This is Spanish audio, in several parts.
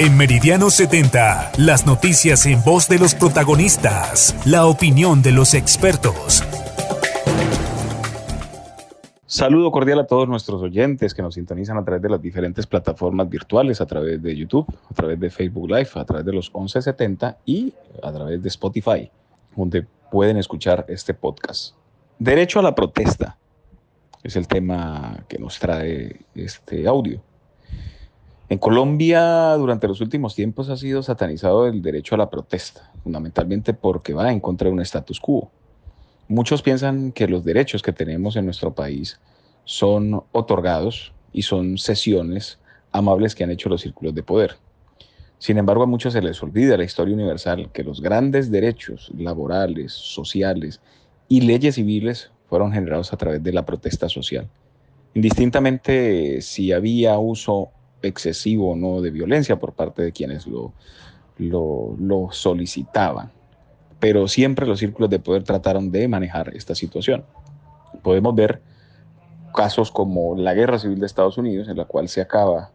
En Meridiano 70, las noticias en voz de los protagonistas, la opinión de los expertos. Saludo cordial a todos nuestros oyentes que nos sintonizan a través de las diferentes plataformas virtuales, a través de YouTube, a través de Facebook Live, a través de los 1170 y a través de Spotify, donde pueden escuchar este podcast. Derecho a la protesta es el tema que nos trae este audio. En Colombia, durante los últimos tiempos, ha sido satanizado el derecho a la protesta, fundamentalmente porque va en contra de un status quo. Muchos piensan que los derechos que tenemos en nuestro país son otorgados y son sesiones amables que han hecho los círculos de poder. Sin embargo, a muchos se les olvida la historia universal que los grandes derechos laborales, sociales y leyes civiles fueron generados a través de la protesta social. Indistintamente si había uso excesivo no de violencia por parte de quienes lo, lo, solicitaban. Pero siempre los círculos de poder trataron de manejar esta situación. Podemos ver casos como la Guerra Civil de Estados Unidos, en la cual se acaba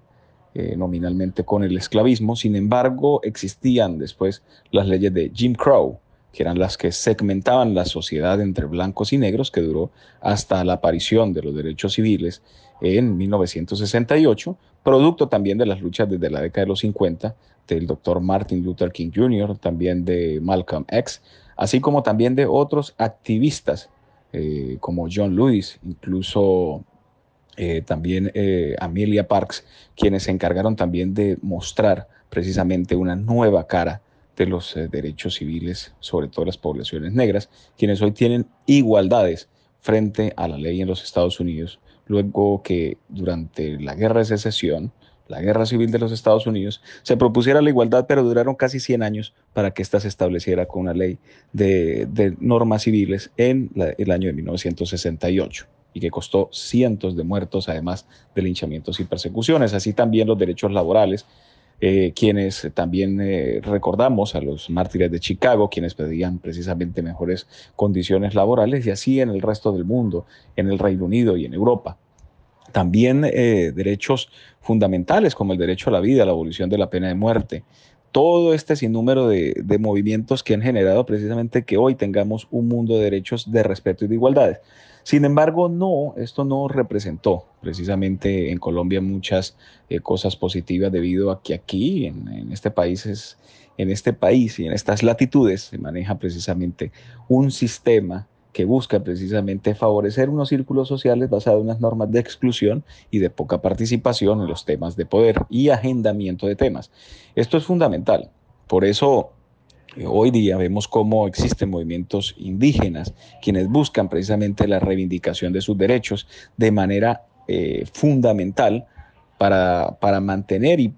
eh, nominalmente con el esclavismo. Sin embargo, existían después las leyes de Jim Crow, que eran las que segmentaban la sociedad entre blancos y negros, que duró hasta la aparición de los derechos civiles en 1968, producto también de las luchas desde la década de los 50 del doctor Martin Luther King Jr., también de Malcolm X, así como también de otros activistas eh, como John Lewis, incluso eh, también eh, Amelia Parks, quienes se encargaron también de mostrar precisamente una nueva cara de los eh, derechos civiles, sobre todo las poblaciones negras, quienes hoy tienen igualdades frente a la ley en los Estados Unidos, luego que durante la guerra de secesión, la guerra civil de los Estados Unidos, se propusiera la igualdad, pero duraron casi 100 años para que ésta se estableciera con una ley de, normas civiles en el año de 1968 y que costó cientos de muertos, además de linchamientos y persecuciones. Así también los derechos laborales eh, quienes también eh, recordamos a los mártires de Chicago, quienes pedían precisamente mejores condiciones laborales y así en el resto del mundo, en el Reino Unido y en Europa. También eh, derechos fundamentales como el derecho a la vida, la abolición de la pena de muerte, todo este sinnúmero de, de, movimientos que han generado precisamente que hoy tengamos un mundo de derechos de respeto y de igualdades. Sin embargo, no, esto no representó precisamente en Colombia muchas eh, cosas positivas debido a que aquí, en, este país, es, en este país y en estas latitudes se maneja precisamente un sistema que busca precisamente favorecer unos círculos sociales basados en unas normas de exclusión y de poca participación en los temas de poder y agendamiento de temas. Esto es fundamental. Por eso Hoy día vemos cómo existen movimientos indígenas quienes buscan precisamente la reivindicación de sus derechos de manera eh, fundamental para, para mantener y,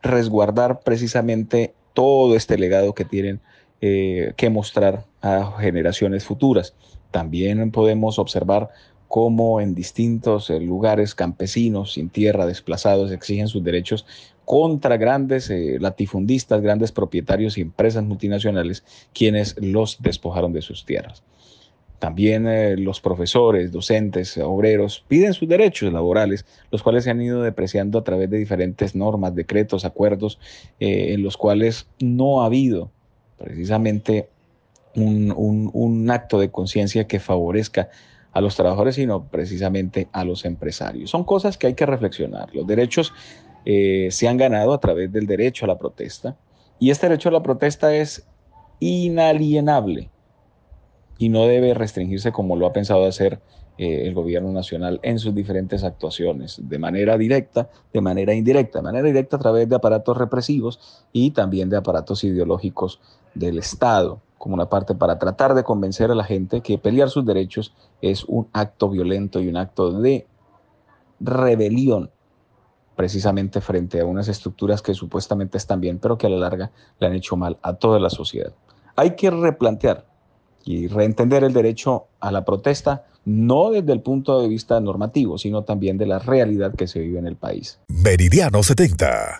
resguardar precisamente todo este legado que tienen eh, que mostrar a generaciones futuras. También podemos observar cómo en distintos eh, lugares campesinos sin tierra, desplazados, exigen sus derechos contra grandes eh, latifundistas, grandes propietarios y empresas multinacionales, quienes los despojaron de sus tierras. También los profesores, docentes, obreros piden sus derechos laborales, los cuales se han ido depreciando a través de diferentes normas, decretos, acuerdos, en los cuales no ha habido precisamente un acto de conciencia que favorezca a los trabajadores, sino precisamente a los empresarios. Son cosas que hay que reflexionar. Los derechos eh, se han ganado a través del derecho a la protesta y este derecho a la protesta es inalienable y no debe restringirse como lo ha pensado hacer eh, el gobierno nacional en sus diferentes actuaciones, de manera directa, de manera indirecta, de manera directa a través de aparatos represivos y también de aparatos ideológicos del Estado como una parte para tratar de convencer a la gente que pelear sus derechos es un acto violento y un acto de rebelión precisamente frente a unas estructuras que supuestamente están bien, pero que a la larga le han hecho mal a toda la sociedad. Hay que replantear y reentender el derecho a la protesta, no desde el punto de vista normativo, sino también de la realidad que se vive en el país. Meridiano 70